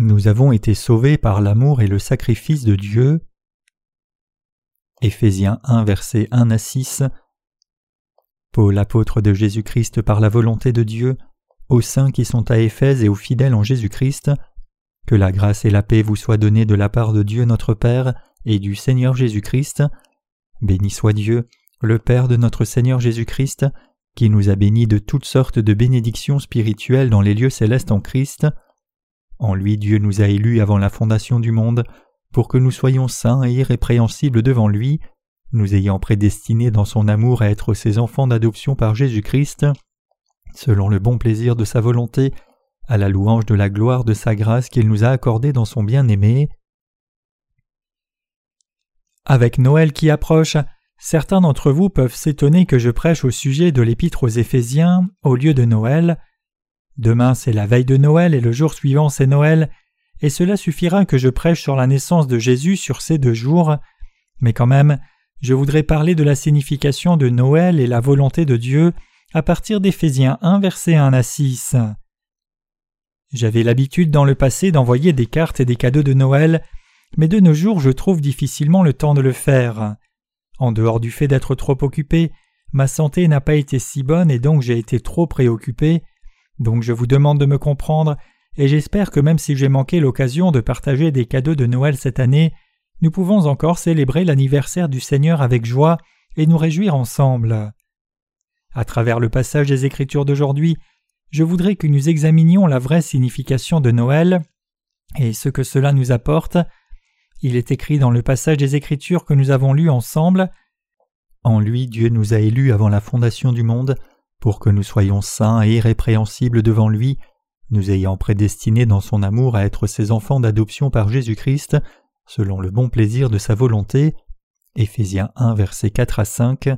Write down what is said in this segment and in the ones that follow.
Nous avons été sauvés par l'amour et le sacrifice de Dieu. Éphésiens 1 versets 1 à 6 Paul apôtre de Jésus-Christ par la volonté de Dieu, aux saints qui sont à Éphèse et aux fidèles en Jésus-Christ, que la grâce et la paix vous soient données de la part de Dieu notre Père et du Seigneur Jésus-Christ. Béni soit Dieu, le Père de notre Seigneur Jésus-Christ, qui nous a bénis de toutes sortes de bénédictions spirituelles dans les lieux célestes en Christ. En lui Dieu nous a élus avant la fondation du monde, pour que nous soyons saints et irrépréhensibles devant lui, nous ayant prédestinés dans son amour à être ses enfants d'adoption par Jésus-Christ, selon le bon plaisir de sa volonté, à la louange de la gloire de sa grâce qu'il nous a accordée dans son bien-aimé. Avec Noël qui approche, certains d'entre vous peuvent s'étonner que je prêche au sujet de l'épître aux Éphésiens au lieu de Noël. Demain c'est la veille de Noël et le jour suivant c'est Noël, et cela suffira que je prêche sur la naissance de Jésus sur ces deux jours, mais quand même, je voudrais parler de la signification de Noël et la volonté de Dieu à partir d'Éphésiens 1 verset 1 à 6. J'avais l'habitude dans le passé d'envoyer des cartes et des cadeaux de Noël, mais de nos jours je trouve difficilement le temps de le faire. En dehors du fait d'être trop occupé, ma santé n'a pas été si bonne et donc j'ai été trop préoccupé, donc je vous demande de me comprendre, et j'espère que même si j'ai manqué l'occasion de partager des cadeaux de Noël cette année, nous pouvons encore célébrer l'anniversaire du Seigneur avec joie et nous réjouir ensemble. À travers le passage des Écritures d'aujourd'hui, je voudrais que nous examinions la vraie signification de Noël et ce que cela nous apporte. Il est écrit dans le passage des Écritures que nous avons lu ensemble En lui Dieu nous a élus avant la fondation du monde pour que nous soyons saints et irrépréhensibles devant lui, nous ayant prédestinés dans son amour à être ses enfants d'adoption par Jésus-Christ, selon le bon plaisir de sa volonté. Éphésiens 1 versets 4 à 5.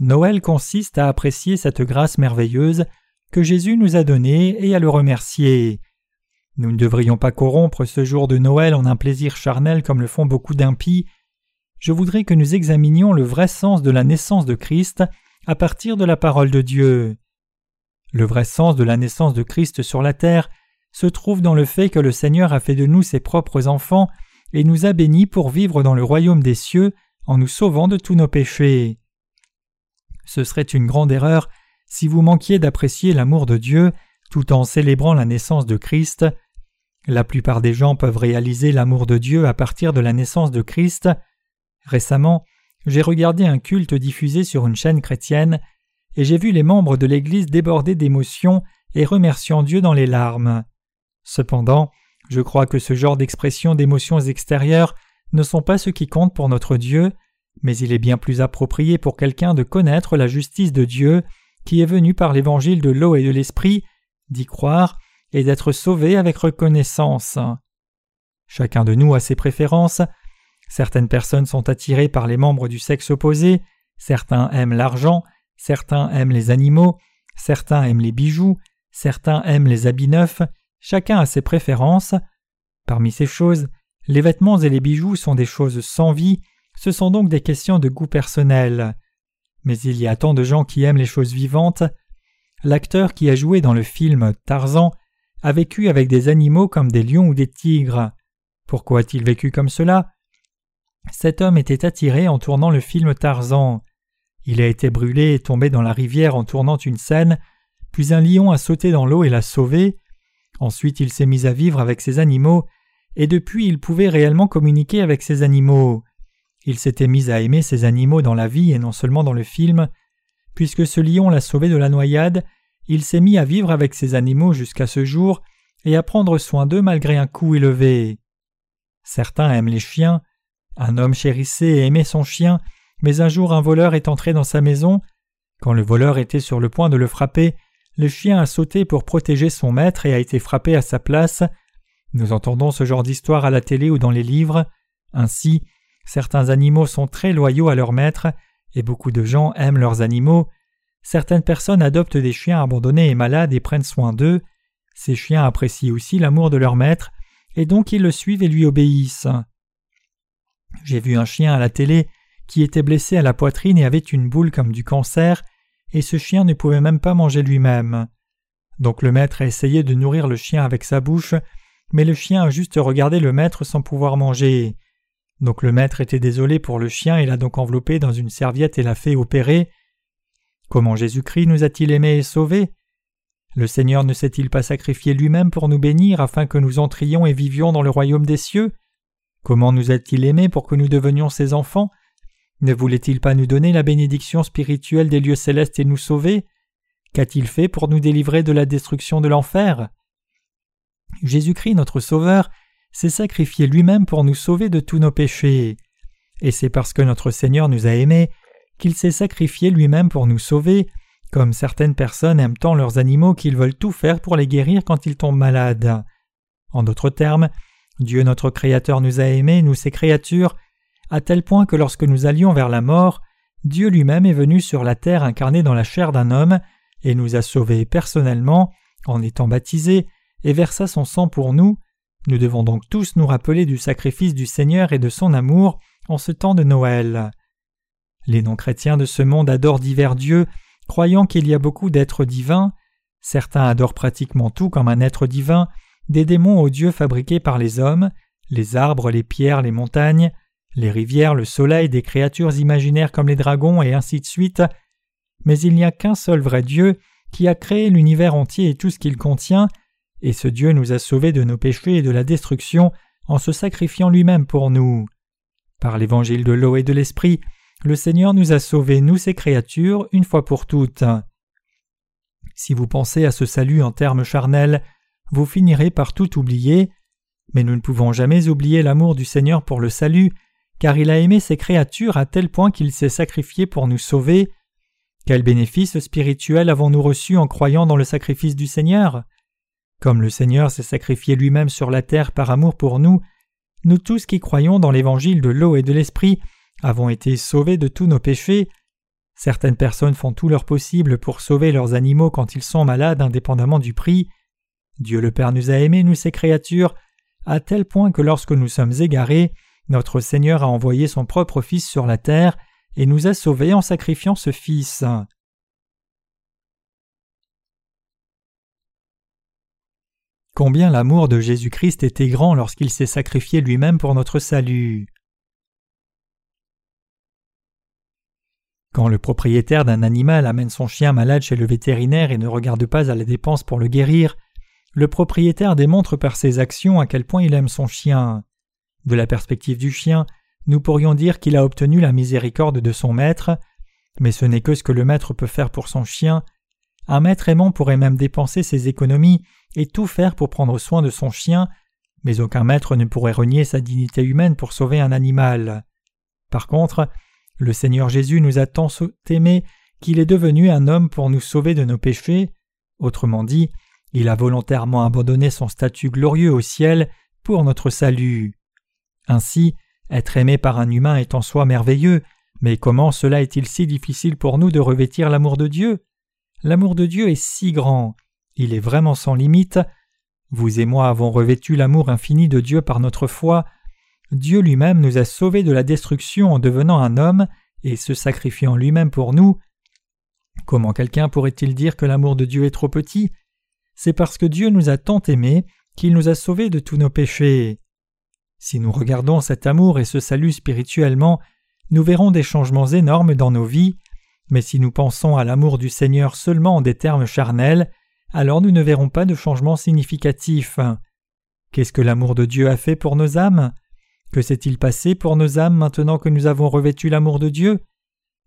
Noël consiste à apprécier cette grâce merveilleuse que Jésus nous a donnée et à le remercier. Nous ne devrions pas corrompre ce jour de Noël en un plaisir charnel comme le font beaucoup d'impies. Je voudrais que nous examinions le vrai sens de la naissance de Christ à partir de la parole de Dieu. Le vrai sens de la naissance de Christ sur la terre se trouve dans le fait que le Seigneur a fait de nous ses propres enfants et nous a bénis pour vivre dans le royaume des cieux en nous sauvant de tous nos péchés. Ce serait une grande erreur si vous manquiez d'apprécier l'amour de Dieu tout en célébrant la naissance de Christ. La plupart des gens peuvent réaliser l'amour de Dieu à partir de la naissance de Christ. Récemment, j'ai regardé un culte diffusé sur une chaîne chrétienne et j'ai vu les membres de l'Église déborder d'émotions et remerciant Dieu dans les larmes. Cependant, je crois que ce genre d'expression d'émotions extérieures ne sont pas ce qui compte pour notre Dieu, mais il est bien plus approprié pour quelqu'un de connaître la justice de Dieu qui est venu par l'évangile de l'eau et de l'esprit, d'y croire et d'être sauvé avec reconnaissance. Chacun de nous a ses préférences. Certaines personnes sont attirées par les membres du sexe opposé, certains aiment l'argent, certains aiment les animaux, certains aiment les bijoux, certains aiment les habits neufs, Chacun a ses préférences. Parmi ces choses, les vêtements et les bijoux sont des choses sans vie, ce sont donc des questions de goût personnel. Mais il y a tant de gens qui aiment les choses vivantes. L'acteur qui a joué dans le film Tarzan a vécu avec des animaux comme des lions ou des tigres. Pourquoi a-t-il vécu comme cela? Cet homme était attiré en tournant le film Tarzan. Il a été brûlé et tombé dans la rivière en tournant une scène, puis un lion a sauté dans l'eau et l'a sauvé. Ensuite il s'est mis à vivre avec ses animaux, et depuis il pouvait réellement communiquer avec ses animaux. Il s'était mis à aimer ses animaux dans la vie et non seulement dans le film. Puisque ce lion l'a sauvé de la noyade, il s'est mis à vivre avec ses animaux jusqu'à ce jour et à prendre soin d'eux malgré un coût élevé. Certains aiment les chiens. Un homme chérissait et aimait son chien, mais un jour un voleur est entré dans sa maison. Quand le voleur était sur le point de le frapper, le chien a sauté pour protéger son maître et a été frappé à sa place. Nous entendons ce genre d'histoire à la télé ou dans les livres. Ainsi, certains animaux sont très loyaux à leur maître, et beaucoup de gens aiment leurs animaux. Certaines personnes adoptent des chiens abandonnés et malades et prennent soin d'eux. Ces chiens apprécient aussi l'amour de leur maître, et donc ils le suivent et lui obéissent. J'ai vu un chien à la télé qui était blessé à la poitrine et avait une boule comme du cancer, et ce chien ne pouvait même pas manger lui-même. Donc le maître a essayé de nourrir le chien avec sa bouche, mais le chien a juste regardé le maître sans pouvoir manger. Donc le maître était désolé pour le chien et l'a donc enveloppé dans une serviette et l'a fait opérer. Comment Jésus-Christ nous a-t-il aimés et sauvés? Le Seigneur ne s'est-il pas sacrifié lui-même pour nous bénir afin que nous entrions et vivions dans le royaume des cieux? Comment nous a-t-il aimés pour que nous devenions ses enfants? Ne voulait-il pas nous donner la bénédiction spirituelle des lieux célestes et nous sauver? Qu'a-t-il fait pour nous délivrer de la destruction de l'enfer? Jésus-Christ, notre Sauveur, s'est sacrifié lui-même pour nous sauver de tous nos péchés. Et c'est parce que notre Seigneur nous a aimés qu'il s'est sacrifié lui-même pour nous sauver, comme certaines personnes aiment tant leurs animaux qu'ils veulent tout faire pour les guérir quand ils tombent malades. En d'autres termes, Dieu notre Créateur nous a aimés, nous ses créatures, à tel point que lorsque nous allions vers la mort, Dieu lui-même est venu sur la terre incarné dans la chair d'un homme, et nous a sauvés personnellement, en étant baptisés, et versa son sang pour nous, nous devons donc tous nous rappeler du sacrifice du Seigneur et de son amour en ce temps de Noël. Les non-chrétiens de ce monde adorent divers dieux, croyant qu'il y a beaucoup d'êtres divins. Certains adorent pratiquement tout comme un être divin, des démons aux dieux fabriqués par les hommes, les arbres, les pierres, les montagnes, les rivières, le soleil, des créatures imaginaires comme les dragons et ainsi de suite. Mais il n'y a qu'un seul vrai Dieu qui a créé l'univers entier et tout ce qu'il contient, et ce Dieu nous a sauvés de nos péchés et de la destruction en se sacrifiant lui-même pour nous. Par l'évangile de l'eau et de l'esprit, le Seigneur nous a sauvés, nous ses créatures, une fois pour toutes. Si vous pensez à ce salut en termes charnels, vous finirez par tout oublier, mais nous ne pouvons jamais oublier l'amour du Seigneur pour le salut, car il a aimé ses créatures à tel point qu'il s'est sacrifié pour nous sauver. Quel bénéfice spirituel avons-nous reçu en croyant dans le sacrifice du Seigneur? Comme le Seigneur s'est sacrifié lui-même sur la terre par amour pour nous, nous tous qui croyons dans l'évangile de l'eau et de l'esprit avons été sauvés de tous nos péchés. Certaines personnes font tout leur possible pour sauver leurs animaux quand ils sont malades indépendamment du prix. Dieu le Père nous a aimés, nous ses créatures, à tel point que lorsque nous sommes égarés, notre Seigneur a envoyé son propre Fils sur la terre et nous a sauvés en sacrifiant ce Fils. Combien l'amour de Jésus-Christ était grand lorsqu'il s'est sacrifié lui-même pour notre salut. Quand le propriétaire d'un animal amène son chien malade chez le vétérinaire et ne regarde pas à la dépense pour le guérir, le propriétaire démontre par ses actions à quel point il aime son chien. De la perspective du chien, nous pourrions dire qu'il a obtenu la miséricorde de son maître, mais ce n'est que ce que le maître peut faire pour son chien. Un maître aimant pourrait même dépenser ses économies et tout faire pour prendre soin de son chien, mais aucun maître ne pourrait renier sa dignité humaine pour sauver un animal. Par contre, le Seigneur Jésus nous a tant aimés qu'il est devenu un homme pour nous sauver de nos péchés. Autrement dit, il a volontairement abandonné son statut glorieux au ciel pour notre salut. Ainsi, être aimé par un humain est en soi merveilleux, mais comment cela est-il si difficile pour nous de revêtir l'amour de Dieu? L'amour de Dieu est si grand, il est vraiment sans limite. Vous et moi avons revêtu l'amour infini de Dieu par notre foi. Dieu lui-même nous a sauvés de la destruction en devenant un homme et se sacrifiant lui-même pour nous. Comment quelqu'un pourrait-il dire que l'amour de Dieu est trop petit? C'est parce que Dieu nous a tant aimés qu'il nous a sauvés de tous nos péchés. Si nous regardons cet amour et ce salut spirituellement, nous verrons des changements énormes dans nos vies, mais si nous pensons à l'amour du Seigneur seulement en des termes charnels, alors nous ne verrons pas de changement significatif. Qu'est-ce que l'amour de Dieu a fait pour nos âmes? Que s'est-il passé pour nos âmes maintenant que nous avons revêtu l'amour de Dieu?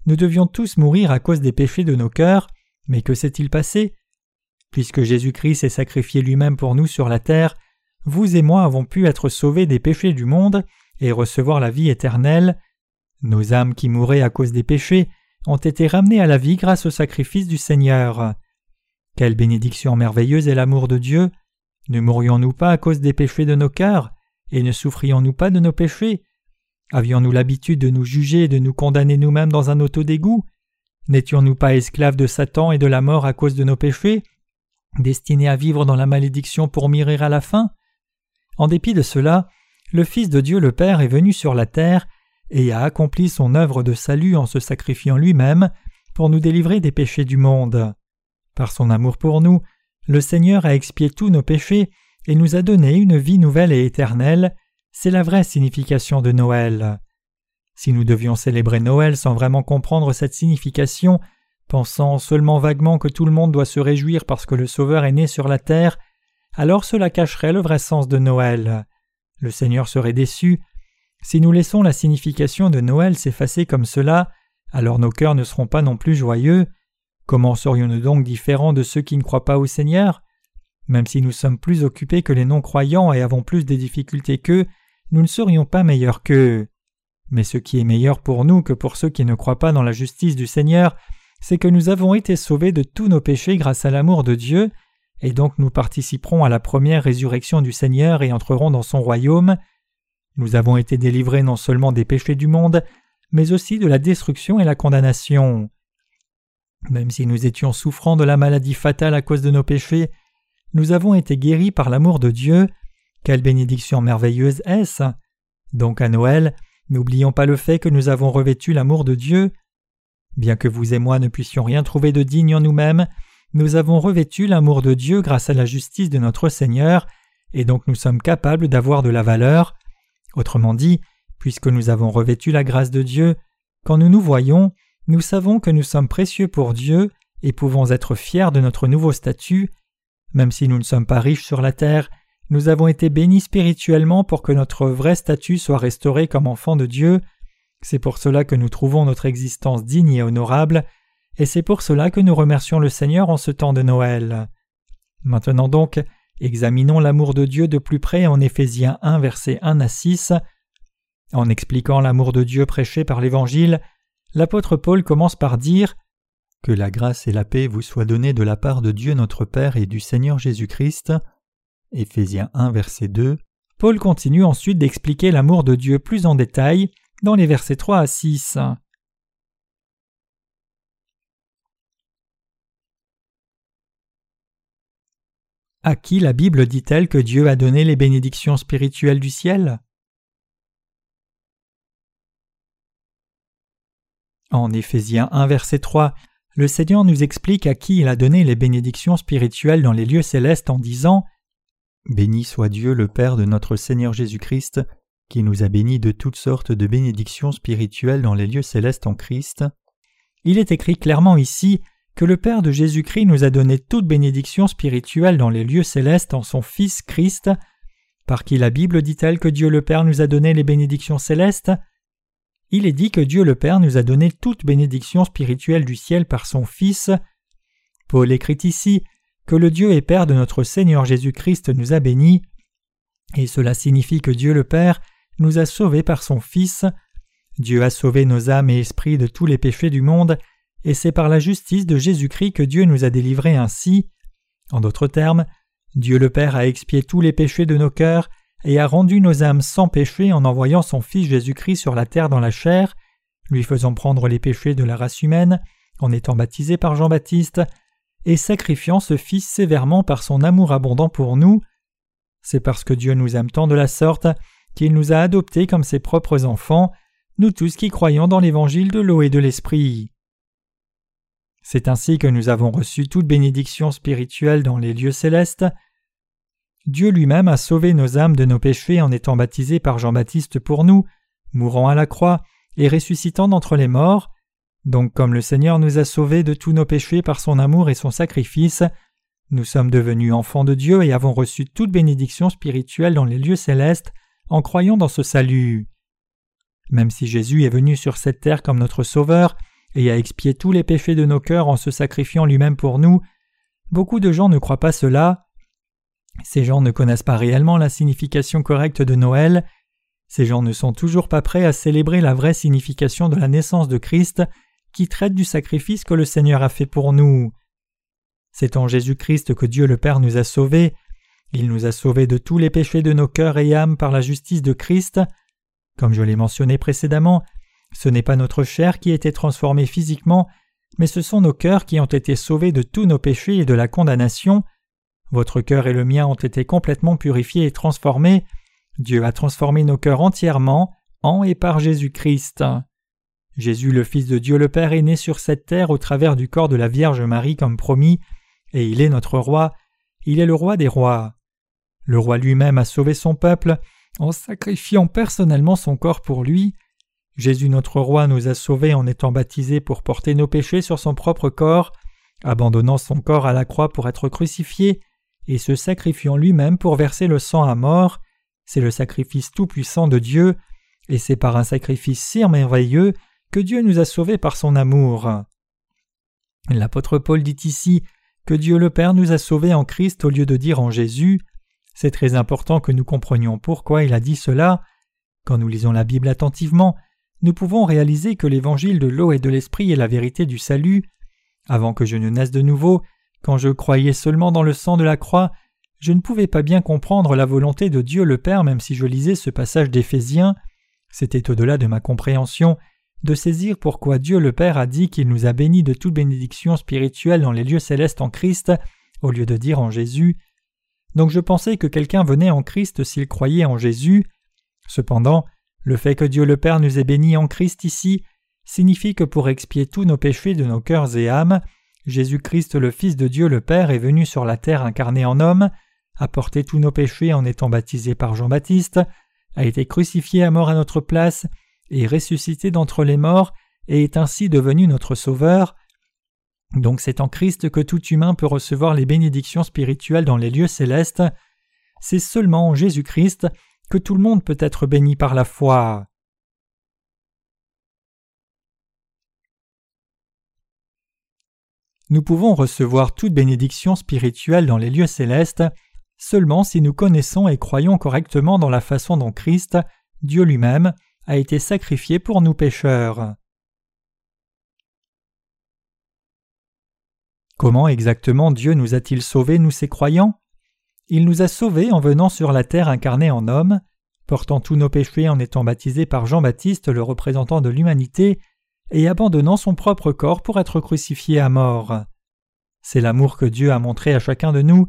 Nous devions tous mourir à cause des péchés de nos cœurs, mais que s'est-il passé? Puisque Jésus-Christ s'est sacrifié lui-même pour nous sur la terre, vous et moi avons pu être sauvés des péchés du monde et recevoir la vie éternelle. Nos âmes qui mouraient à cause des péchés ont été ramenées à la vie grâce au sacrifice du Seigneur. Quelle bénédiction merveilleuse est l'amour de Dieu. Ne mourions-nous pas à cause des péchés de nos cœurs, et ne souffrions-nous pas de nos péchés? Avions-nous l'habitude de nous juger et de nous condamner nous-mêmes dans un auto d'égout N'étions-nous pas esclaves de Satan et de la mort à cause de nos péchés, destinés à vivre dans la malédiction pour mourir à la fin En dépit de cela, le Fils de Dieu le Père est venu sur la terre et a accompli son œuvre de salut en se sacrifiant lui-même pour nous délivrer des péchés du monde. Par son amour pour nous, le Seigneur a expié tous nos péchés et nous a donné une vie nouvelle et éternelle, c'est la vraie signification de Noël. Si nous devions célébrer Noël sans vraiment comprendre cette signification, pensant seulement vaguement que tout le monde doit se réjouir parce que le Sauveur est né sur la terre, alors cela cacherait le vrai sens de Noël. Le Seigneur serait déçu. Si nous laissons la signification de Noël s'effacer comme cela, alors nos cœurs ne seront pas non plus joyeux. Comment serions-nous donc différents de ceux qui ne croient pas au Seigneur? Même si nous sommes plus occupés que les non-croyants et avons plus de difficultés qu'eux, nous ne serions pas meilleurs qu'eux. Mais ce qui est meilleur pour nous que pour ceux qui ne croient pas dans la justice du Seigneur, c'est que nous avons été sauvés de tous nos péchés grâce à l'amour de Dieu, et donc nous participerons à la première résurrection du Seigneur et entrerons dans son royaume. Nous avons été délivrés non seulement des péchés du monde, mais aussi de la destruction et la condamnation. Même si nous étions souffrants de la maladie fatale à cause de nos péchés, nous avons été guéris par l'amour de Dieu. Quelle bénédiction merveilleuse est-ce Donc à Noël, n'oublions pas le fait que nous avons revêtu l'amour de Dieu. Bien que vous et moi ne puissions rien trouver de digne en nous-mêmes, nous avons revêtu l'amour de Dieu grâce à la justice de notre Seigneur, et donc nous sommes capables d'avoir de la valeur. Autrement dit, puisque nous avons revêtu la grâce de Dieu, quand nous nous voyons, nous savons que nous sommes précieux pour Dieu et pouvons être fiers de notre nouveau statut. Même si nous ne sommes pas riches sur la terre, nous avons été bénis spirituellement pour que notre vrai statut soit restauré comme enfants de Dieu. C'est pour cela que nous trouvons notre existence digne et honorable, et c'est pour cela que nous remercions le Seigneur en ce temps de Noël. Maintenant donc, examinons l'amour de Dieu de plus près en Éphésiens 1 versets 1 à 6. En expliquant l'amour de Dieu prêché par l'Évangile, l'apôtre Paul commence par dire Que la grâce et la paix vous soient données de la part de Dieu notre Père et du Seigneur Jésus-Christ. Éphésiens 1 verset 2. Paul continue ensuite d'expliquer l'amour de Dieu plus en détail dans les versets 3 à 6. À qui la Bible dit-elle que Dieu a donné les bénédictions spirituelles du ciel? En Éphésiens 1 verset 3, le Seigneur nous explique à qui il a donné les bénédictions spirituelles dans les lieux célestes en disant Béni soit Dieu le Père de notre Seigneur Jésus-Christ, qui nous a bénis de toutes sortes de bénédictions spirituelles dans les lieux célestes en Christ. Il est écrit clairement ici que le Père de Jésus-Christ nous a donné toute bénédiction spirituelle dans les lieux célestes en son Fils Christ, par qui la Bible dit-elle que Dieu le Père nous a donné les bénédictions célestes? Il est dit que Dieu le Père nous a donné toute bénédiction spirituelle du ciel par son Fils. Paul écrit ici que le Dieu et Père de notre Seigneur Jésus-Christ nous a bénis, et cela signifie que Dieu le Père nous a sauvés par son Fils. Dieu a sauvé nos âmes et esprits de tous les péchés du monde, et c'est par la justice de Jésus-Christ que Dieu nous a délivrés ainsi. En d'autres termes, Dieu le Père a expié tous les péchés de nos cœurs et a rendu nos âmes sans péché en envoyant son Fils Jésus-Christ sur la terre dans la chair, lui faisant prendre les péchés de la race humaine, en étant baptisé par Jean-Baptiste, et sacrifiant ce Fils sévèrement par son amour abondant pour nous. C'est parce que Dieu nous aime tant de la sorte qu'il nous a adoptés comme ses propres enfants, nous tous qui croyons dans l'évangile de l'eau et de l'esprit. C'est ainsi que nous avons reçu toute bénédiction spirituelle dans les lieux célestes, Dieu lui-même a sauvé nos âmes de nos péchés en étant baptisé par Jean-Baptiste pour nous, mourant à la croix et ressuscitant d'entre les morts. Donc comme le Seigneur nous a sauvés de tous nos péchés par son amour et son sacrifice, nous sommes devenus enfants de Dieu et avons reçu toute bénédiction spirituelle dans les lieux célestes en croyant dans ce salut. Même si Jésus est venu sur cette terre comme notre Sauveur et a expié tous les péchés de nos cœurs en se sacrifiant lui-même pour nous, beaucoup de gens ne croient pas cela ces gens ne connaissent pas réellement la signification correcte de Noël, ces gens ne sont toujours pas prêts à célébrer la vraie signification de la naissance de Christ qui traite du sacrifice que le Seigneur a fait pour nous. C'est en Jésus-Christ que Dieu le Père nous a sauvés, il nous a sauvés de tous les péchés de nos cœurs et âmes par la justice de Christ. Comme je l'ai mentionné précédemment, ce n'est pas notre chair qui a été transformée physiquement, mais ce sont nos cœurs qui ont été sauvés de tous nos péchés et de la condamnation, votre cœur et le mien ont été complètement purifiés et transformés. Dieu a transformé nos cœurs entièrement en et par Jésus-Christ. Jésus, le Fils de Dieu le Père, est né sur cette terre au travers du corps de la Vierge Marie comme promis, et il est notre roi, il est le roi des rois. Le roi lui-même a sauvé son peuple en sacrifiant personnellement son corps pour lui. Jésus notre roi nous a sauvés en étant baptisés pour porter nos péchés sur son propre corps, abandonnant son corps à la croix pour être crucifié, et se sacrifiant lui-même pour verser le sang à mort. C'est le sacrifice tout-puissant de Dieu, et c'est par un sacrifice si merveilleux que Dieu nous a sauvés par son amour. L'apôtre Paul dit ici que Dieu le Père nous a sauvés en Christ au lieu de dire en Jésus. C'est très important que nous comprenions pourquoi il a dit cela. Quand nous lisons la Bible attentivement, nous pouvons réaliser que l'évangile de l'eau et de l'esprit est la vérité du salut. Avant que je ne naisse de nouveau, quand je croyais seulement dans le sang de la croix, je ne pouvais pas bien comprendre la volonté de Dieu le Père même si je lisais ce passage d'Éphésiens. C'était au-delà de ma compréhension de saisir pourquoi Dieu le Père a dit qu'il nous a bénis de toute bénédiction spirituelle dans les lieux célestes en Christ, au lieu de dire en Jésus. Donc je pensais que quelqu'un venait en Christ s'il croyait en Jésus. Cependant, le fait que Dieu le Père nous ait bénis en Christ ici signifie que pour expier tous nos péchés de nos cœurs et âmes, Jésus-Christ le Fils de Dieu le Père est venu sur la terre incarné en homme, a porté tous nos péchés en étant baptisé par Jean-Baptiste, a été crucifié à mort à notre place, est ressuscité d'entre les morts et est ainsi devenu notre Sauveur. Donc c'est en Christ que tout humain peut recevoir les bénédictions spirituelles dans les lieux célestes. C'est seulement en Jésus-Christ que tout le monde peut être béni par la foi. Nous pouvons recevoir toute bénédiction spirituelle dans les lieux célestes seulement si nous connaissons et croyons correctement dans la façon dont Christ, Dieu lui-même, a été sacrifié pour nous pécheurs. Comment exactement Dieu nous a-t-il sauvés, nous ses croyants? Il nous a sauvés en venant sur la terre incarné en homme, portant tous nos péchés en étant baptisé par Jean-Baptiste, le représentant de l'humanité, et abandonnant son propre corps pour être crucifié à mort. C'est l'amour que Dieu a montré à chacun de nous,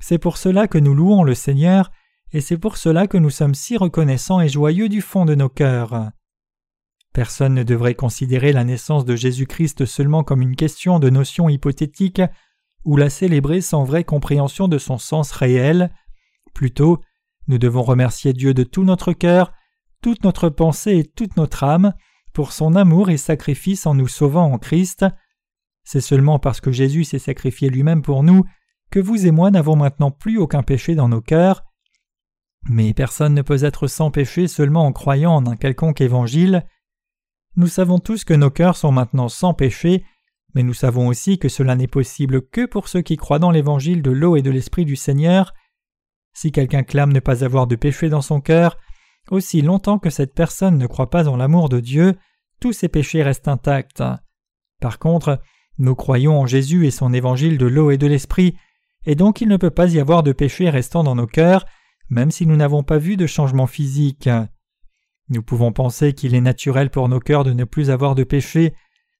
c'est pour cela que nous louons le Seigneur, et c'est pour cela que nous sommes si reconnaissants et joyeux du fond de nos cœurs. Personne ne devrait considérer la naissance de Jésus-Christ seulement comme une question de notion hypothétique ou la célébrer sans vraie compréhension de son sens réel. Plutôt, nous devons remercier Dieu de tout notre cœur, toute notre pensée et toute notre âme pour son amour et sacrifice en nous sauvant en Christ. C'est seulement parce que Jésus s'est sacrifié lui-même pour nous que vous et moi n'avons maintenant plus aucun péché dans nos cœurs, mais personne ne peut être sans péché seulement en croyant en un quelconque évangile. Nous savons tous que nos cœurs sont maintenant sans péché, mais nous savons aussi que cela n'est possible que pour ceux qui croient dans l'évangile de l'eau et de l'esprit du Seigneur. Si quelqu'un clame ne pas avoir de péché dans son cœur, aussi longtemps que cette personne ne croit pas en l'amour de Dieu, tous ses péchés restent intacts. Par contre, nous croyons en Jésus et son évangile de l'eau et de l'esprit, et donc il ne peut pas y avoir de péché restant dans nos cœurs, même si nous n'avons pas vu de changement physique. Nous pouvons penser qu'il est naturel pour nos cœurs de ne plus avoir de péché,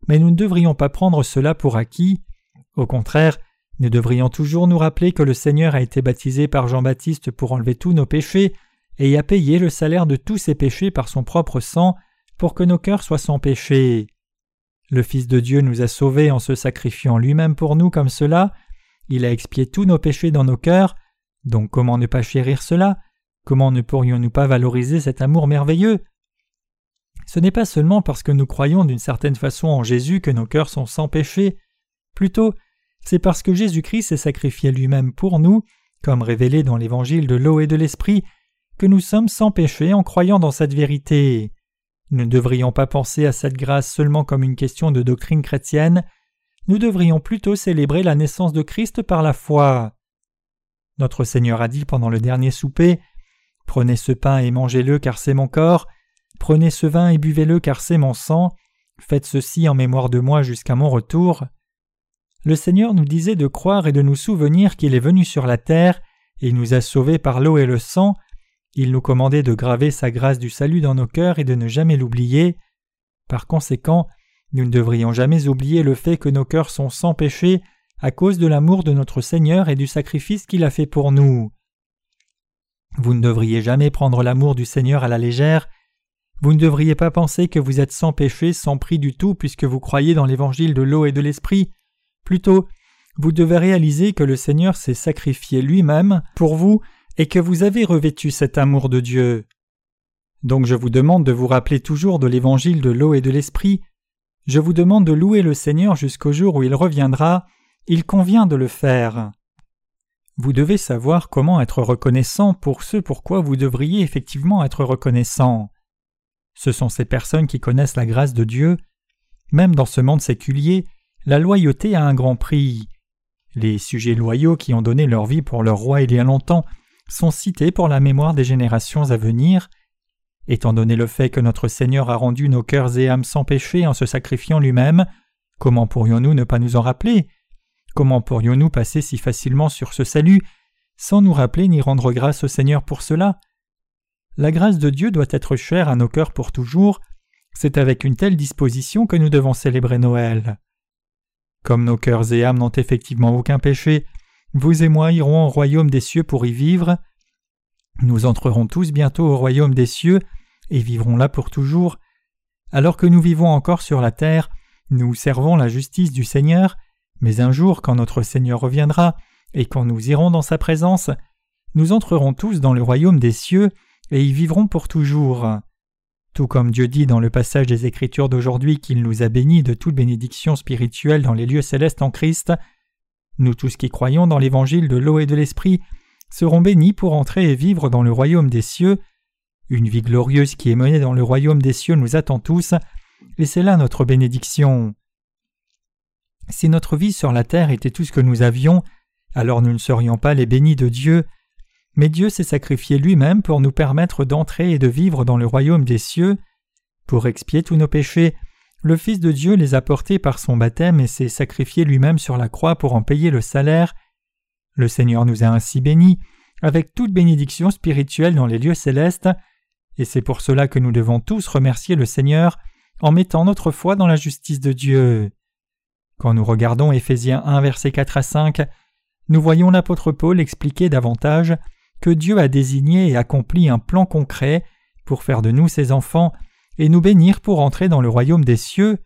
mais nous ne devrions pas prendre cela pour acquis. Au contraire, nous devrions toujours nous rappeler que le Seigneur a été baptisé par Jean-Baptiste pour enlever tous nos péchés et a payé le salaire de tous ses péchés par son propre sang pour que nos cœurs soient sans péché. Le Fils de Dieu nous a sauvés en se sacrifiant lui-même pour nous comme cela, il a expié tous nos péchés dans nos cœurs, donc comment ne pas chérir cela? Comment ne pourrions-nous pas valoriser cet amour merveilleux? Ce n'est pas seulement parce que nous croyons d'une certaine façon en Jésus que nos cœurs sont sans péché, plutôt c'est parce que Jésus-Christ s'est sacrifié lui-même pour nous, comme révélé dans l'évangile de l'eau et de l'esprit, que nous sommes sans péché en croyant dans cette vérité. Nous ne devrions pas penser à cette grâce seulement comme une question de doctrine chrétienne, nous devrions plutôt célébrer la naissance de Christ par la foi. Notre Seigneur a dit pendant le dernier souper Prenez ce pain et mangez-le car c'est mon corps, prenez ce vin et buvez-le car c'est mon sang, faites ceci en mémoire de moi jusqu'à mon retour. Le Seigneur nous disait de croire et de nous souvenir qu'il est venu sur la terre et nous a sauvés par l'eau et le sang, il nous commandait de graver sa grâce du salut dans nos cœurs et de ne jamais l'oublier. Par conséquent, nous ne devrions jamais oublier le fait que nos cœurs sont sans péché à cause de l'amour de notre Seigneur et du sacrifice qu'il a fait pour nous. Vous ne devriez jamais prendre l'amour du Seigneur à la légère. Vous ne devriez pas penser que vous êtes sans péché, sans prix du tout, puisque vous croyez dans l'évangile de l'eau et de l'esprit. Plutôt, vous devez réaliser que le Seigneur s'est sacrifié lui-même pour vous et que vous avez revêtu cet amour de Dieu. Donc je vous demande de vous rappeler toujours de l'évangile de l'eau et de l'esprit. Je vous demande de louer le Seigneur jusqu'au jour où il reviendra. Il convient de le faire. Vous devez savoir comment être reconnaissant pour ce pourquoi vous devriez effectivement être reconnaissant. Ce sont ces personnes qui connaissent la grâce de Dieu. Même dans ce monde séculier, la loyauté a un grand prix. Les sujets loyaux qui ont donné leur vie pour leur roi il y a longtemps sont cités pour la mémoire des générations à venir. Étant donné le fait que notre Seigneur a rendu nos cœurs et âmes sans péché en se sacrifiant lui-même, comment pourrions-nous ne pas nous en rappeler? Comment pourrions-nous passer si facilement sur ce salut sans nous rappeler ni rendre grâce au Seigneur pour cela? La grâce de Dieu doit être chère à nos cœurs pour toujours. C'est avec une telle disposition que nous devons célébrer Noël. Comme nos cœurs et âmes n'ont effectivement aucun péché, vous et moi irons au royaume des cieux pour y vivre. Nous entrerons tous bientôt au royaume des cieux et vivrons là pour toujours. Alors que nous vivons encore sur la terre, nous servons la justice du Seigneur, mais un jour, quand notre Seigneur reviendra, et quand nous irons dans sa présence, nous entrerons tous dans le royaume des cieux, et y vivrons pour toujours. Tout comme Dieu dit dans le passage des Écritures d'aujourd'hui qu'il nous a bénis de toute bénédiction spirituelle dans les lieux célestes en Christ, nous tous qui croyons dans l'évangile de l'eau et de l'esprit serons bénis pour entrer et vivre dans le royaume des cieux. Une vie glorieuse qui est menée dans le royaume des cieux nous attend tous, et c'est là notre bénédiction. Si notre vie sur la terre était tout ce que nous avions, alors nous ne serions pas les bénis de Dieu, mais Dieu s'est sacrifié lui-même pour nous permettre d'entrer et de vivre dans le royaume des cieux. Pour expier tous nos péchés, le Fils de Dieu les a portés par son baptême et s'est sacrifié lui-même sur la croix pour en payer le salaire. Le Seigneur nous a ainsi bénis, avec toute bénédiction spirituelle dans les lieux célestes, et c'est pour cela que nous devons tous remercier le Seigneur en mettant notre foi dans la justice de Dieu. Quand nous regardons Éphésiens 1 versets 4 à 5, nous voyons l'apôtre Paul expliquer davantage que Dieu a désigné et accompli un plan concret pour faire de nous ses enfants et nous bénir pour entrer dans le royaume des cieux.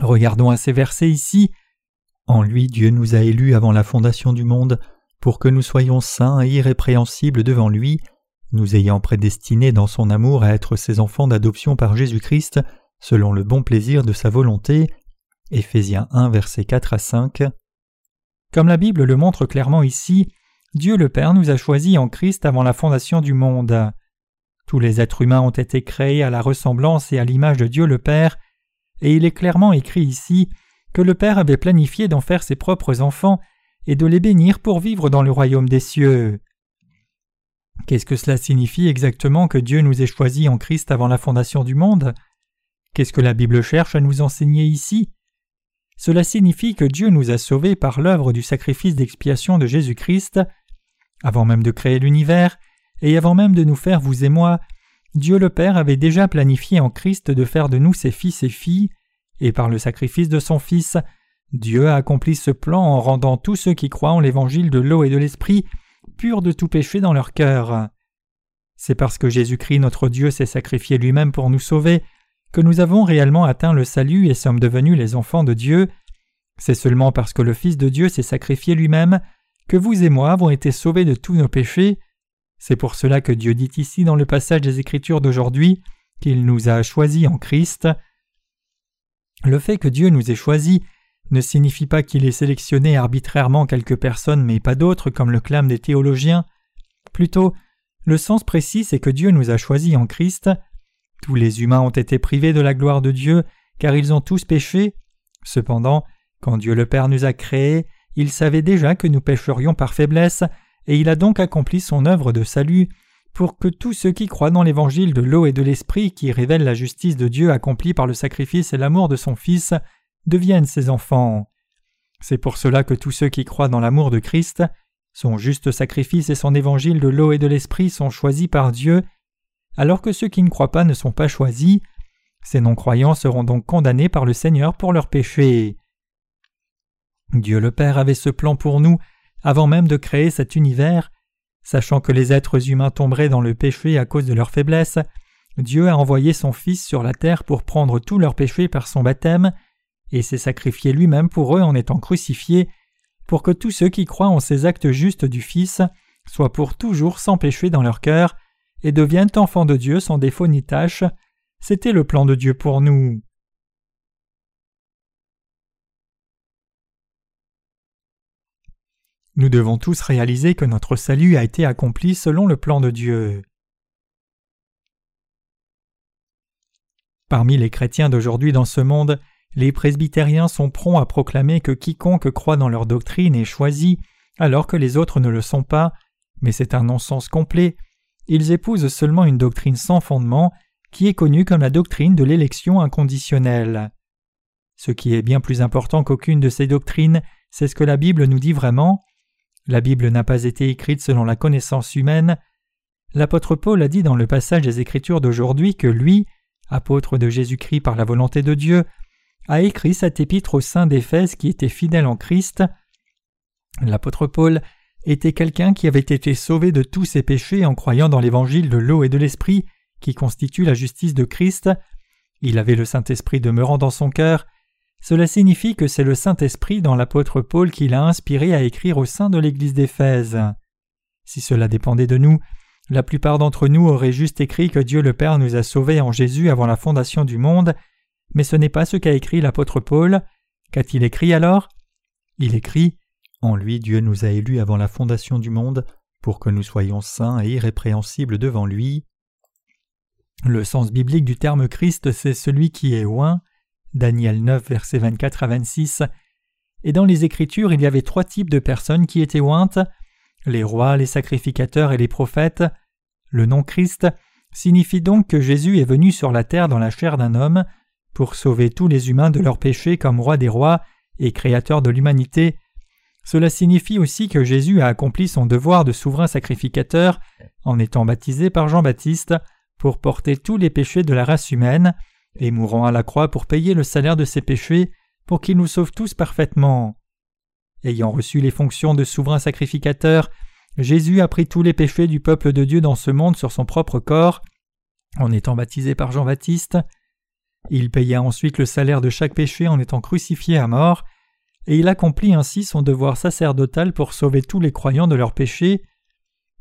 Regardons à ces versets ici. En lui Dieu nous a élus avant la fondation du monde pour que nous soyons saints et irrépréhensibles devant lui, nous ayant prédestinés dans son amour à être ses enfants d'adoption par Jésus-Christ, selon le bon plaisir de sa volonté. Éphésiens 1 versets 4 à 5. Comme la Bible le montre clairement ici, Dieu le Père nous a choisis en Christ avant la fondation du monde. Tous les êtres humains ont été créés à la ressemblance et à l'image de Dieu le Père, et il est clairement écrit ici que le Père avait planifié d'en faire ses propres enfants et de les bénir pour vivre dans le royaume des cieux. Qu'est-ce que cela signifie exactement que Dieu nous ait choisis en Christ avant la fondation du monde? Qu'est-ce que la Bible cherche à nous enseigner ici? Cela signifie que Dieu nous a sauvés par l'œuvre du sacrifice d'expiation de Jésus-Christ. Avant même de créer l'univers, et avant même de nous faire vous et moi, Dieu le Père avait déjà planifié en Christ de faire de nous ses fils et filles, et par le sacrifice de son Fils, Dieu a accompli ce plan en rendant tous ceux qui croient en l'évangile de l'eau et de l'esprit purs de tout péché dans leur cœur. C'est parce que Jésus-Christ notre Dieu s'est sacrifié lui-même pour nous sauver que nous avons réellement atteint le salut et sommes devenus les enfants de Dieu. C'est seulement parce que le Fils de Dieu s'est sacrifié lui-même que vous et moi avons été sauvés de tous nos péchés. C'est pour cela que Dieu dit ici dans le passage des Écritures d'aujourd'hui qu'il nous a choisis en Christ. Le fait que Dieu nous ait choisis ne signifie pas qu'il ait sélectionné arbitrairement quelques personnes mais pas d'autres comme le clament des théologiens. Plutôt, le sens précis c'est que Dieu nous a choisis en Christ. Tous les humains ont été privés de la gloire de Dieu car ils ont tous péché. Cependant, quand Dieu le Père nous a créés, il savait déjà que nous pécherions par faiblesse et il a donc accompli son œuvre de salut pour que tous ceux qui croient dans l'évangile de l'eau et de l'esprit qui révèle la justice de Dieu accomplie par le sacrifice et l'amour de son Fils deviennent ses enfants. C'est pour cela que tous ceux qui croient dans l'amour de Christ, son juste sacrifice et son évangile de l'eau et de l'esprit sont choisis par Dieu, alors que ceux qui ne croient pas ne sont pas choisis. Ces non-croyants seront donc condamnés par le Seigneur pour leurs péchés. Dieu le Père avait ce plan pour nous avant même de créer cet univers, sachant que les êtres humains tomberaient dans le péché à cause de leur faiblesse, Dieu a envoyé son Fils sur la terre pour prendre tous leurs péchés par son baptême, et s'est sacrifié lui-même pour eux en étant crucifié, pour que tous ceux qui croient en ces actes justes du Fils soient pour toujours sans péché dans leur cœur et deviennent enfants de Dieu sans défaut ni tâche. C'était le plan de Dieu pour nous. Nous devons tous réaliser que notre salut a été accompli selon le plan de Dieu. Parmi les chrétiens d'aujourd'hui dans ce monde, les presbytériens sont prompts à proclamer que quiconque croit dans leur doctrine est choisi, alors que les autres ne le sont pas, mais c'est un non-sens complet. Ils épousent seulement une doctrine sans fondement, qui est connue comme la doctrine de l'élection inconditionnelle. Ce qui est bien plus important qu'aucune de ces doctrines, c'est ce que la Bible nous dit vraiment. La Bible n'a pas été écrite selon la connaissance humaine. L'apôtre Paul a dit dans le passage des Écritures d'aujourd'hui que lui, apôtre de Jésus-Christ par la volonté de Dieu, a écrit cet épître au sein d'Éphèse qui était fidèle en Christ. L'apôtre Paul était quelqu'un qui avait été sauvé de tous ses péchés en croyant dans l'évangile de l'eau et de l'esprit qui constitue la justice de Christ. Il avait le Saint-Esprit demeurant dans son cœur. Cela signifie que c'est le Saint-Esprit dans l'apôtre Paul qui l'a inspiré à écrire au sein de l'Église d'Éphèse. Si cela dépendait de nous, la plupart d'entre nous auraient juste écrit que Dieu le Père nous a sauvés en Jésus avant la fondation du monde mais ce n'est pas ce qu'a écrit l'apôtre Paul. Qu'a-t-il écrit alors? Il écrit En lui Dieu nous a élus avant la fondation du monde, pour que nous soyons saints et irrépréhensibles devant lui. Le sens biblique du terme Christ, c'est celui qui est oint. Daniel 9, versets 24 à 26. Et dans les Écritures, il y avait trois types de personnes qui étaient ointes les rois, les sacrificateurs et les prophètes. Le nom Christ signifie donc que Jésus est venu sur la terre dans la chair d'un homme pour sauver tous les humains de leurs péchés comme roi des rois et créateur de l'humanité. Cela signifie aussi que Jésus a accompli son devoir de souverain sacrificateur en étant baptisé par Jean-Baptiste pour porter tous les péchés de la race humaine et mourant à la croix pour payer le salaire de ses péchés pour qu'il nous sauve tous parfaitement. Ayant reçu les fonctions de souverain sacrificateur, Jésus a pris tous les péchés du peuple de Dieu dans ce monde sur son propre corps, en étant baptisé par Jean-Baptiste, il paya ensuite le salaire de chaque péché en étant crucifié à mort, et il accomplit ainsi son devoir sacerdotal pour sauver tous les croyants de leurs péchés.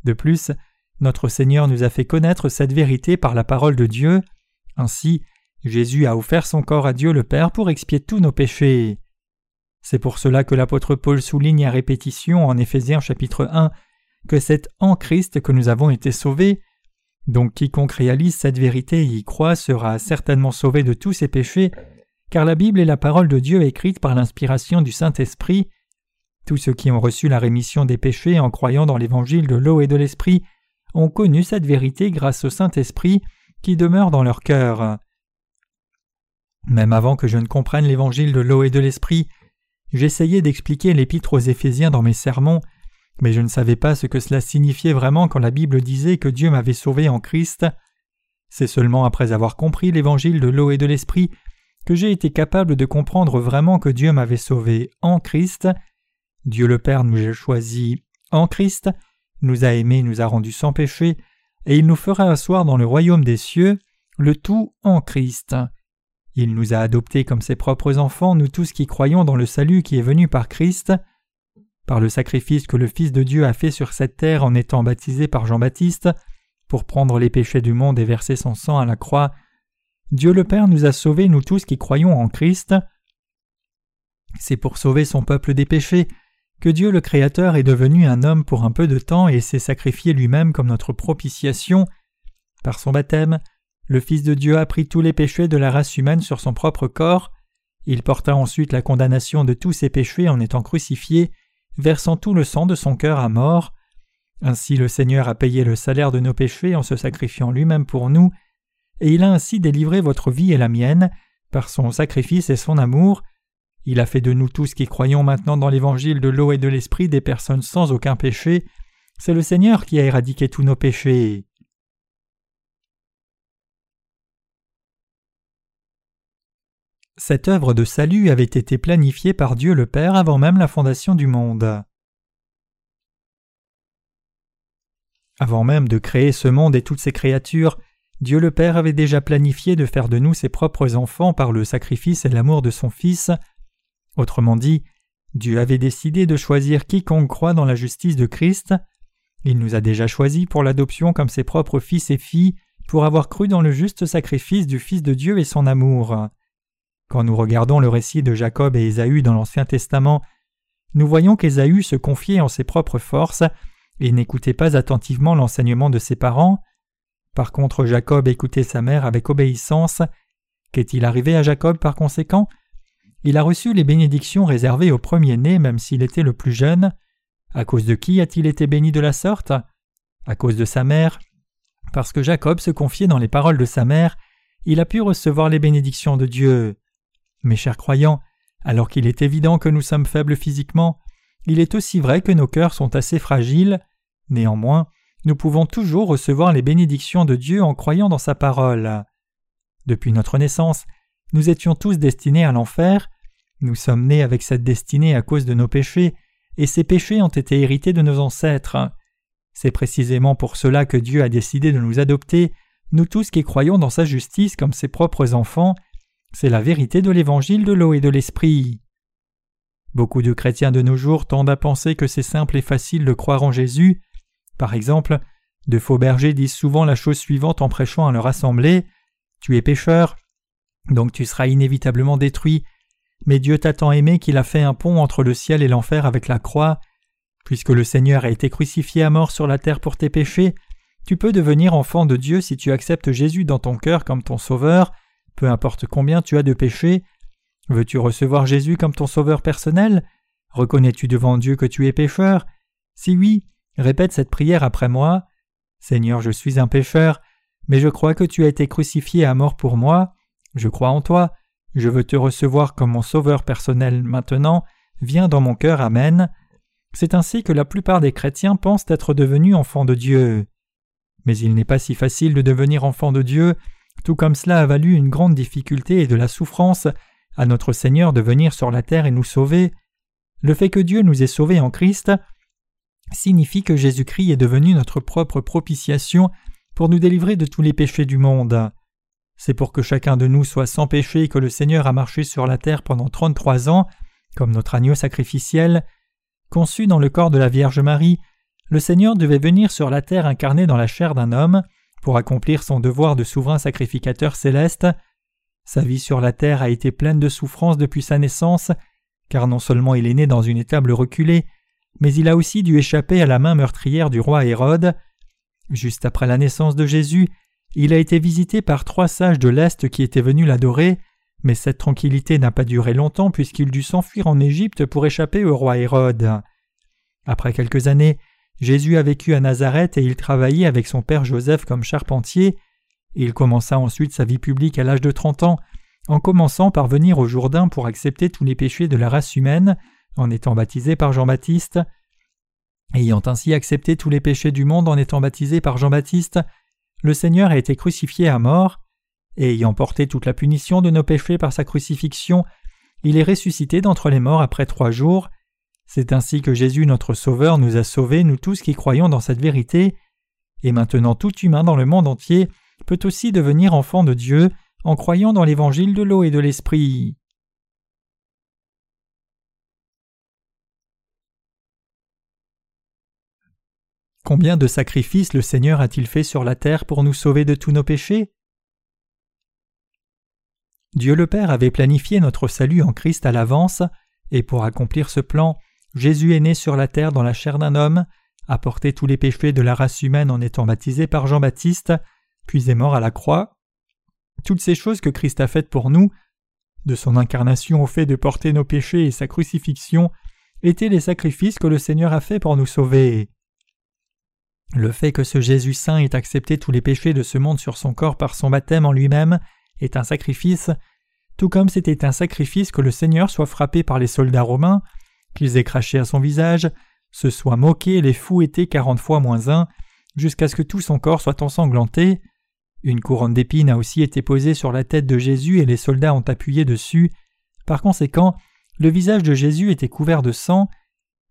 De plus, notre Seigneur nous a fait connaître cette vérité par la parole de Dieu. Ainsi, Jésus a offert son corps à Dieu le Père pour expier tous nos péchés. C'est pour cela que l'apôtre Paul souligne à répétition en Éphésiens chapitre 1 que c'est en Christ que nous avons été sauvés, donc quiconque réalise cette vérité et y croit sera certainement sauvé de tous ses péchés, car la Bible est la parole de Dieu écrite par l'inspiration du Saint-Esprit. Tous ceux qui ont reçu la rémission des péchés en croyant dans l'évangile de l'eau et de l'esprit ont connu cette vérité grâce au Saint-Esprit qui demeure dans leur cœur. Même avant que je ne comprenne l'évangile de l'eau et de l'esprit, j'essayais d'expliquer l'épître aux Éphésiens dans mes sermons, mais je ne savais pas ce que cela signifiait vraiment quand la Bible disait que Dieu m'avait sauvé en Christ. C'est seulement après avoir compris l'évangile de l'eau et de l'esprit j'ai été capable de comprendre vraiment que Dieu m'avait sauvé en Christ. Dieu le Père nous a choisis en Christ, nous a aimés, nous a rendus sans péché, et il nous fera asseoir dans le royaume des cieux, le tout en Christ. Il nous a adoptés comme ses propres enfants, nous tous qui croyons dans le salut qui est venu par Christ. Par le sacrifice que le Fils de Dieu a fait sur cette terre en étant baptisé par Jean-Baptiste, pour prendre les péchés du monde et verser son sang à la croix, Dieu le Père nous a sauvés, nous tous qui croyons en Christ. C'est pour sauver son peuple des péchés que Dieu le Créateur est devenu un homme pour un peu de temps et s'est sacrifié lui-même comme notre propitiation. Par son baptême, le Fils de Dieu a pris tous les péchés de la race humaine sur son propre corps, il porta ensuite la condamnation de tous ses péchés en étant crucifié, versant tout le sang de son cœur à mort. Ainsi le Seigneur a payé le salaire de nos péchés en se sacrifiant lui-même pour nous, et il a ainsi délivré votre vie et la mienne par son sacrifice et son amour. Il a fait de nous tous qui croyons maintenant dans l'évangile de l'eau et de l'esprit des personnes sans aucun péché. C'est le Seigneur qui a éradiqué tous nos péchés. Cette œuvre de salut avait été planifiée par Dieu le Père avant même la fondation du monde. Avant même de créer ce monde et toutes ses créatures, Dieu le Père avait déjà planifié de faire de nous ses propres enfants par le sacrifice et l'amour de son Fils. Autrement dit, Dieu avait décidé de choisir quiconque croit dans la justice de Christ. Il nous a déjà choisis pour l'adoption comme ses propres fils et filles, pour avoir cru dans le juste sacrifice du Fils de Dieu et son amour. Quand nous regardons le récit de Jacob et Ésaü dans l'Ancien Testament, nous voyons qu'Ésaü se confiait en ses propres forces et n'écoutait pas attentivement l'enseignement de ses parents. Par contre, Jacob écoutait sa mère avec obéissance. Qu'est-il arrivé à Jacob par conséquent? Il a reçu les bénédictions réservées au premier-né même s'il était le plus jeune. À cause de qui a-t-il été béni de la sorte? À cause de sa mère. Parce que Jacob se confiait dans les paroles de sa mère, il a pu recevoir les bénédictions de Dieu. Mes chers croyants, alors qu'il est évident que nous sommes faibles physiquement, il est aussi vrai que nos cœurs sont assez fragiles. Néanmoins, nous pouvons toujours recevoir les bénédictions de Dieu en croyant dans sa parole. Depuis notre naissance, nous étions tous destinés à l'enfer, nous sommes nés avec cette destinée à cause de nos péchés, et ces péchés ont été hérités de nos ancêtres. C'est précisément pour cela que Dieu a décidé de nous adopter, nous tous qui croyons dans sa justice comme ses propres enfants. C'est la vérité de l'évangile de l'eau et de l'esprit. Beaucoup de chrétiens de nos jours tendent à penser que c'est simple et facile de croire en Jésus. Par exemple, de faux bergers disent souvent la chose suivante en prêchant à leur assemblée Tu es pécheur, donc tu seras inévitablement détruit, mais Dieu t'a tant aimé qu'il a fait un pont entre le ciel et l'enfer avec la croix. Puisque le Seigneur a été crucifié à mort sur la terre pour tes péchés, tu peux devenir enfant de Dieu si tu acceptes Jésus dans ton cœur comme ton Sauveur, peu importe combien tu as de péchés. Veux-tu recevoir Jésus comme ton Sauveur personnel? Reconnais-tu devant Dieu que tu es pécheur? Si oui, répète cette prière après moi. Seigneur, je suis un pécheur, mais je crois que tu as été crucifié à mort pour moi. Je crois en toi. Je veux te recevoir comme mon Sauveur personnel maintenant. Viens dans mon cœur. Amen. C'est ainsi que la plupart des chrétiens pensent être devenus enfants de Dieu. Mais il n'est pas si facile de devenir enfant de Dieu, tout comme cela a valu une grande difficulté et de la souffrance à notre Seigneur de venir sur la terre et nous sauver. Le fait que Dieu nous ait sauvés en Christ signifie que Jésus-Christ est devenu notre propre propitiation pour nous délivrer de tous les péchés du monde. C'est pour que chacun de nous soit sans péché que le Seigneur a marché sur la terre pendant trente-trois ans, comme notre agneau sacrificiel, Conçu dans le corps de la Vierge Marie, le Seigneur devait venir sur la terre incarné dans la chair d'un homme pour accomplir son devoir de souverain sacrificateur céleste. Sa vie sur la terre a été pleine de souffrances depuis sa naissance, car non seulement il est né dans une étable reculée, mais il a aussi dû échapper à la main meurtrière du roi Hérode. Juste après la naissance de Jésus, il a été visité par trois sages de l'Est qui étaient venus l'adorer, mais cette tranquillité n'a pas duré longtemps puisqu'il dut s'enfuir en Égypte pour échapper au roi Hérode. Après quelques années, Jésus a vécu à Nazareth et il travaillait avec son père Joseph comme charpentier. Il commença ensuite sa vie publique à l'âge de trente ans, en commençant par venir au Jourdain pour accepter tous les péchés de la race humaine, en étant baptisé par Jean-Baptiste. Ayant ainsi accepté tous les péchés du monde en étant baptisé par Jean-Baptiste, le Seigneur a été crucifié à mort et ayant porté toute la punition de nos péchés par sa crucifixion, il est ressuscité d'entre les morts après trois jours. C'est ainsi que Jésus notre Sauveur nous a sauvés, nous tous qui croyons dans cette vérité, et maintenant tout humain dans le monde entier peut aussi devenir enfant de Dieu en croyant dans l'évangile de l'eau et de l'esprit. Combien de sacrifices le Seigneur a-t-il fait sur la terre pour nous sauver de tous nos péchés? Dieu le Père avait planifié notre salut en Christ à l'avance, et pour accomplir ce plan, Jésus est né sur la terre dans la chair d'un homme, a porté tous les péchés de la race humaine en étant baptisé par Jean-Baptiste, puis est mort à la croix. Toutes ces choses que Christ a faites pour nous, de son incarnation au fait de porter nos péchés et sa crucifixion, étaient les sacrifices que le Seigneur a faits pour nous sauver. Le fait que ce Jésus saint ait accepté tous les péchés de ce monde sur son corps par son baptême en lui-même est un sacrifice, tout comme c'était un sacrifice que le Seigneur soit frappé par les soldats romains, qu'ils aient craché à son visage, se soient moqués et les fouettés quarante fois moins un, jusqu'à ce que tout son corps soit ensanglanté. Une couronne d'épines a aussi été posée sur la tête de Jésus et les soldats ont appuyé dessus. Par conséquent, le visage de Jésus était couvert de sang.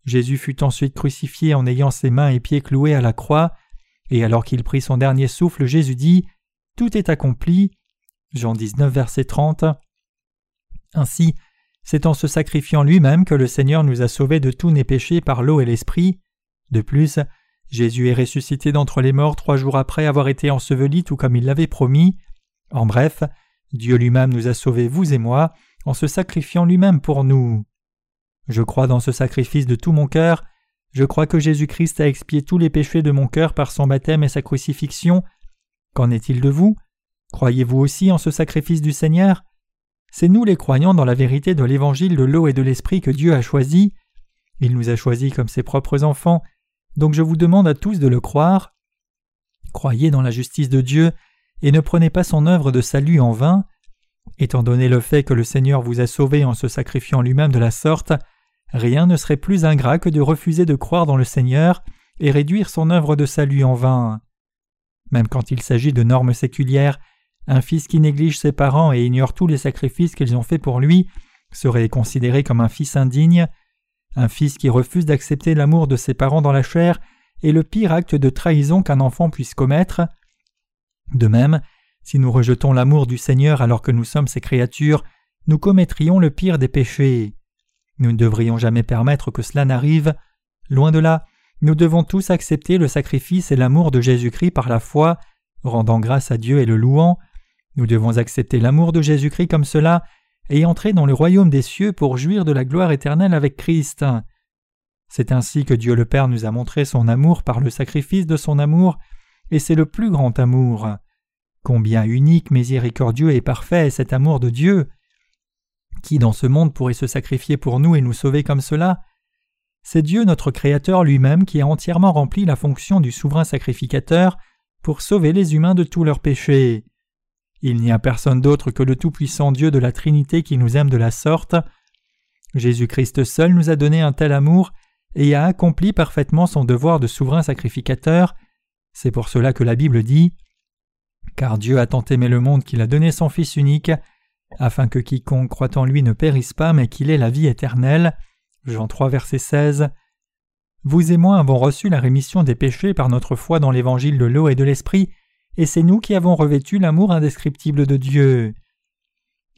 Jésus fut ensuite crucifié en ayant ses mains et pieds cloués à la croix, et alors qu'il prit son dernier souffle, Jésus dit Tout est accompli. Jean 19, verset 30. Ainsi, c'est en se sacrifiant lui-même que le Seigneur nous a sauvés de tous nos péchés par l'eau et l'esprit. De plus, Jésus est ressuscité d'entre les morts trois jours après avoir été enseveli tout comme il l'avait promis. En bref, Dieu lui-même nous a sauvés, vous et moi, en se sacrifiant lui-même pour nous. Je crois dans ce sacrifice de tout mon cœur, je crois que Jésus-Christ a expié tous les péchés de mon cœur par son baptême et sa crucifixion. Qu'en est-il de vous? Croyez-vous aussi en ce sacrifice du Seigneur? C'est nous les croyants dans la vérité de l'évangile de l'eau et de l'esprit que Dieu a choisi. Il nous a choisis comme ses propres enfants, donc je vous demande à tous de le croire. Croyez dans la justice de Dieu et ne prenez pas son œuvre de salut en vain. Étant donné le fait que le Seigneur vous a sauvé en se sacrifiant lui-même de la sorte, rien ne serait plus ingrat que de refuser de croire dans le Seigneur et réduire son œuvre de salut en vain. Même quand il s'agit de normes séculières, un fils qui néglige ses parents et ignore tous les sacrifices qu'ils ont faits pour lui serait considéré comme un fils indigne. Un fils qui refuse d'accepter l'amour de ses parents dans la chair est le pire acte de trahison qu'un enfant puisse commettre. De même, si nous rejetons l'amour du Seigneur alors que nous sommes ses créatures, nous commettrions le pire des péchés. Nous ne devrions jamais permettre que cela n'arrive. Loin de là, nous devons tous accepter le sacrifice et l'amour de Jésus-Christ par la foi, rendant grâce à Dieu et le louant. Nous devons accepter l'amour de Jésus-Christ comme cela et entrer dans le royaume des cieux pour jouir de la gloire éternelle avec Christ. C'est ainsi que Dieu le Père nous a montré son amour par le sacrifice de son amour, et c'est le plus grand amour. Combien unique, miséricordieux et parfait est cet amour de Dieu. Qui dans ce monde pourrait se sacrifier pour nous et nous sauver comme cela? C'est Dieu notre Créateur lui-même qui a entièrement rempli la fonction du souverain sacrificateur pour sauver les humains de tous leurs péchés. Il n'y a personne d'autre que le Tout-Puissant Dieu de la Trinité qui nous aime de la sorte. Jésus-Christ seul nous a donné un tel amour et a accompli parfaitement son devoir de souverain sacrificateur. C'est pour cela que la Bible dit Car Dieu a tant aimé le monde qu'il a donné son Fils unique, afin que quiconque croit en lui ne périsse pas, mais qu'il ait la vie éternelle. Jean 3, verset 16. Vous et moi avons reçu la rémission des péchés par notre foi dans l'évangile de l'eau et de l'esprit, et c'est nous qui avons revêtu l'amour indescriptible de Dieu.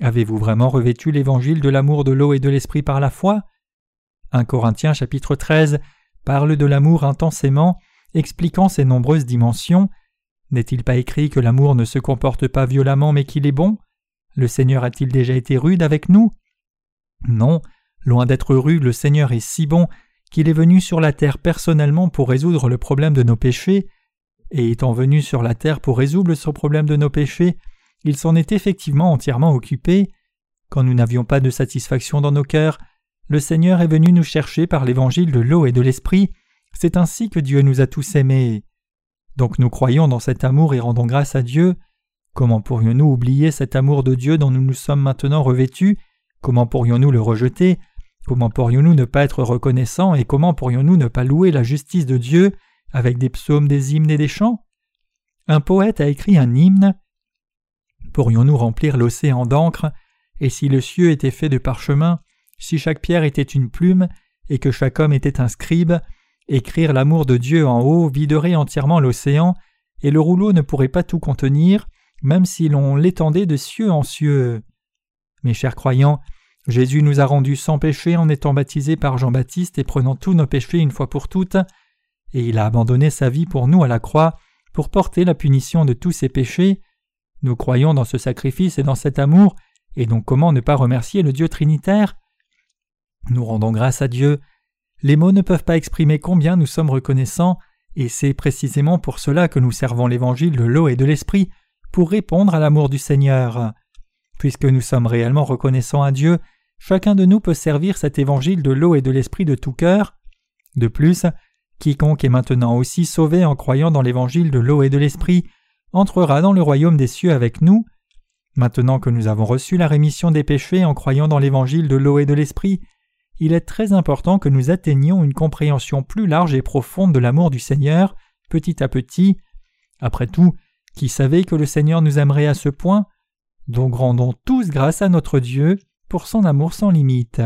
Avez-vous vraiment revêtu l'évangile de l'amour de l'eau et de l'esprit par la foi? 1 Corinthiens chapitre 13 parle de l'amour intensément, expliquant ses nombreuses dimensions. N'est-il pas écrit que l'amour ne se comporte pas violemment mais qu'il est bon? Le Seigneur a-t-il déjà été rude avec nous? Non, loin d'être rude, le Seigneur est si bon qu'il est venu sur la terre personnellement pour résoudre le problème de nos péchés, et étant venu sur la terre pour résoudre ce problème de nos péchés, il s'en est effectivement entièrement occupé. Quand nous n'avions pas de satisfaction dans nos cœurs, le Seigneur est venu nous chercher par l'évangile de l'eau et de l'esprit, c'est ainsi que Dieu nous a tous aimés. Donc nous croyons dans cet amour et rendons grâce à Dieu. Comment pourrions-nous oublier cet amour de Dieu dont nous nous sommes maintenant revêtus? Comment pourrions-nous le rejeter? Comment pourrions-nous ne pas être reconnaissants et comment pourrions-nous ne pas louer la justice de Dieu avec des psaumes, des hymnes et des chants? Un poète a écrit un hymne. Pourrions-nous remplir l'océan d'encre? Et si le cieux était fait de parchemin, si chaque pierre était une plume, et que chaque homme était un scribe, écrire l'amour de Dieu en haut viderait entièrement l'océan, et le rouleau ne pourrait pas tout contenir, même si l'on l'étendait de cieux en cieux. Mes chers croyants, Jésus nous a rendus sans péché en étant baptisé par Jean-Baptiste et prenant tous nos péchés une fois pour toutes, et il a abandonné sa vie pour nous à la croix pour porter la punition de tous ses péchés. Nous croyons dans ce sacrifice et dans cet amour, et donc comment ne pas remercier le Dieu Trinitaire? Nous rendons grâce à Dieu. Les mots ne peuvent pas exprimer combien nous sommes reconnaissants, et c'est précisément pour cela que nous servons l'évangile de l'eau et de l'esprit, pour répondre à l'amour du Seigneur. Puisque nous sommes réellement reconnaissants à Dieu, chacun de nous peut servir cet évangile de l'eau et de l'esprit de tout cœur. De plus, quiconque est maintenant aussi sauvé en croyant dans l'évangile de l'eau et de l'esprit entrera dans le royaume des cieux avec nous. Maintenant que nous avons reçu la rémission des péchés en croyant dans l'évangile de l'eau et de l'esprit, il est très important que nous atteignions une compréhension plus large et profonde de l'amour du Seigneur, petit à petit. Après tout, qui savait que le Seigneur nous aimerait à ce point Donc rendons tous grâce à notre Dieu pour son amour sans limite.